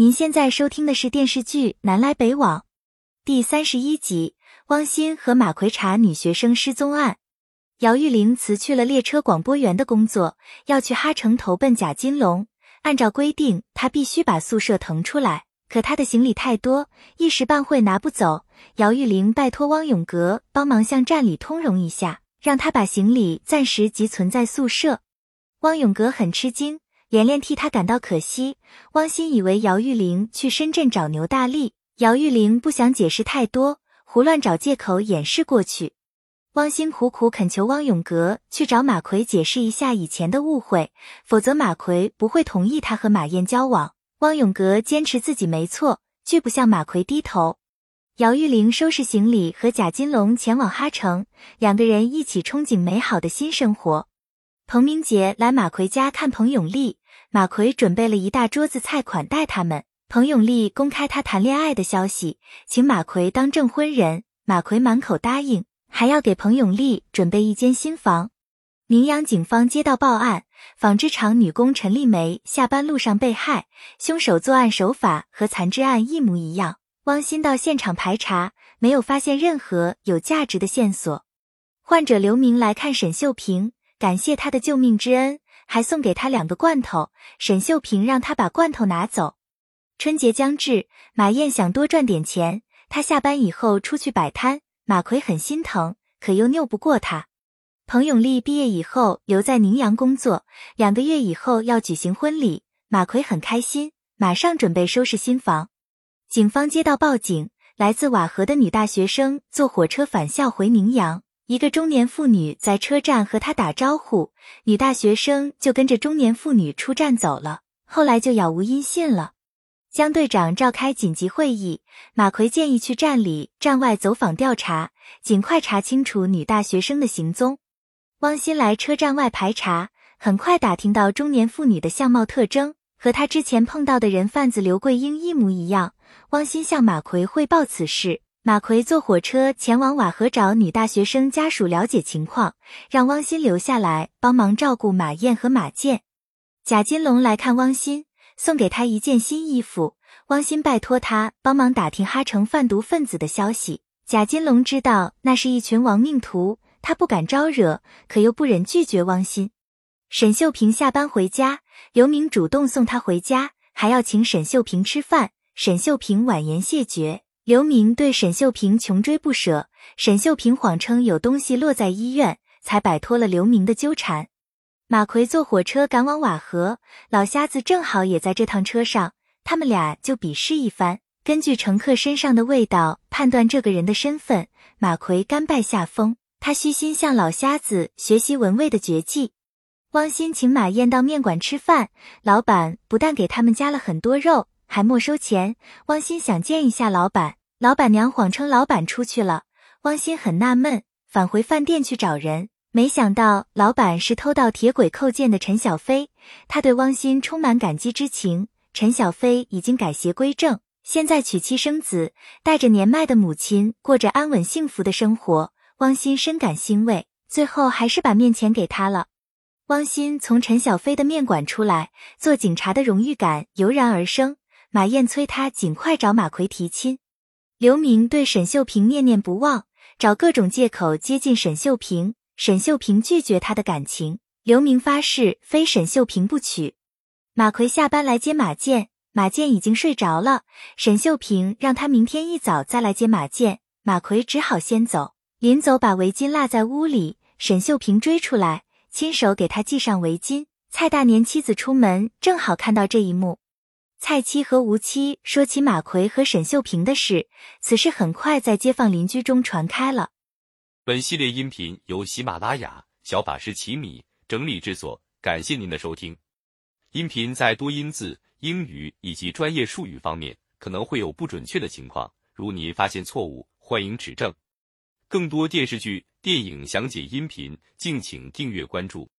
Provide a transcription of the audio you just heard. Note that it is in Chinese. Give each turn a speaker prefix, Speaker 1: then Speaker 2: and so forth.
Speaker 1: 您现在收听的是电视剧《南来北往》第三十一集，汪鑫和马奎查女学生失踪案。姚玉玲辞去了列车广播员的工作，要去哈城投奔贾金龙。按照规定，她必须把宿舍腾出来，可她的行李太多，一时半会拿不走。姚玉玲拜托汪永革帮忙向站里通融一下，让他把行李暂时寄存在宿舍。汪永革很吃惊。连连替他感到可惜。汪鑫以为姚玉玲去深圳找牛大力，姚玉玲不想解释太多，胡乱找借口掩饰过去。汪鑫苦苦恳求汪永革去找马奎解释一下以前的误会，否则马奎不会同意他和马燕交往。汪永革坚持自己没错，拒不向马奎低头。姚玉玲收拾行李和贾金龙前往哈城，两个人一起憧憬美好的新生活。彭明杰来马奎家看彭永丽，马奎准备了一大桌子菜款待他们。彭永丽公开他谈恋爱的消息，请马奎当证婚人。马奎满口答应，还要给彭永丽准备一间新房。宁阳警方接到报案，纺织厂女工陈丽梅下班路上被害，凶手作案手法和残肢案一模一样。汪鑫到现场排查，没有发现任何有价值的线索。患者刘明来看沈秀萍。感谢他的救命之恩，还送给他两个罐头。沈秀萍让他把罐头拿走。春节将至，马燕想多赚点钱，他下班以后出去摆摊。马奎很心疼，可又拗不过他。彭永丽毕业以后留在宁阳工作，两个月以后要举行婚礼，马奎很开心，马上准备收拾新房。警方接到报警，来自瓦河的女大学生坐火车返校回宁阳。一个中年妇女在车站和他打招呼，女大学生就跟着中年妇女出站走了。后来就杳无音信了。江队长召开紧急会议，马奎建议去站里、站外走访调查，尽快查清楚女大学生的行踪。汪鑫来车站外排查，很快打听到中年妇女的相貌特征和他之前碰到的人贩子刘桂英一模一样。汪鑫向马奎汇报此事。马奎坐火车前往瓦河找女大学生家属了解情况，让汪鑫留下来帮忙照顾马燕和马健。贾金龙来看汪鑫，送给他一件新衣服。汪鑫拜托他帮忙打听哈城贩毒分子的消息。贾金龙知道那是一群亡命徒，他不敢招惹，可又不忍拒绝汪鑫。沈秀萍下班回家，刘明主动送她回家，还要请沈秀萍吃饭。沈秀萍婉言谢绝。刘明对沈秀萍穷追不舍，沈秀萍谎称有东西落在医院，才摆脱了刘明的纠缠。马奎坐火车赶往瓦河，老瞎子正好也在这趟车上，他们俩就比试一番，根据乘客身上的味道判断这个人的身份。马奎甘拜下风，他虚心向老瞎子学习闻味的绝技。汪鑫请马燕到面馆吃饭，老板不但给他们加了很多肉，还没收钱。汪鑫想见一下老板。老板娘谎称老板出去了，汪鑫很纳闷，返回饭店去找人，没想到老板是偷盗铁轨扣件的陈小飞。他对汪鑫充满感激之情。陈小飞已经改邪归正，现在娶妻生子，带着年迈的母亲过着安稳幸福的生活。汪鑫深感欣慰，最后还是把面钱给他了。汪鑫从陈小飞的面馆出来，做警察的荣誉感油然而生。马燕催他尽快找马奎提亲。刘明对沈秀萍念念不忘，找各种借口接近沈秀萍。沈秀萍拒绝他的感情，刘明发誓非沈秀萍不娶。马奎下班来接马健，马健已经睡着了。沈秀萍让他明天一早再来接马健，马奎只好先走。临走把围巾落在屋里，沈秀萍追出来，亲手给他系上围巾。蔡大年妻子出门正好看到这一幕。蔡七和吴七说起马奎和沈秀萍的事，此事很快在街坊邻居中传开了。
Speaker 2: 本系列音频由喜马拉雅小法师奇米整理制作，感谢您的收听。音频在多音字、英语以及专业术语方面可能会有不准确的情况，如您发现错误，欢迎指正。更多电视剧、电影详解音频，敬请订阅关注。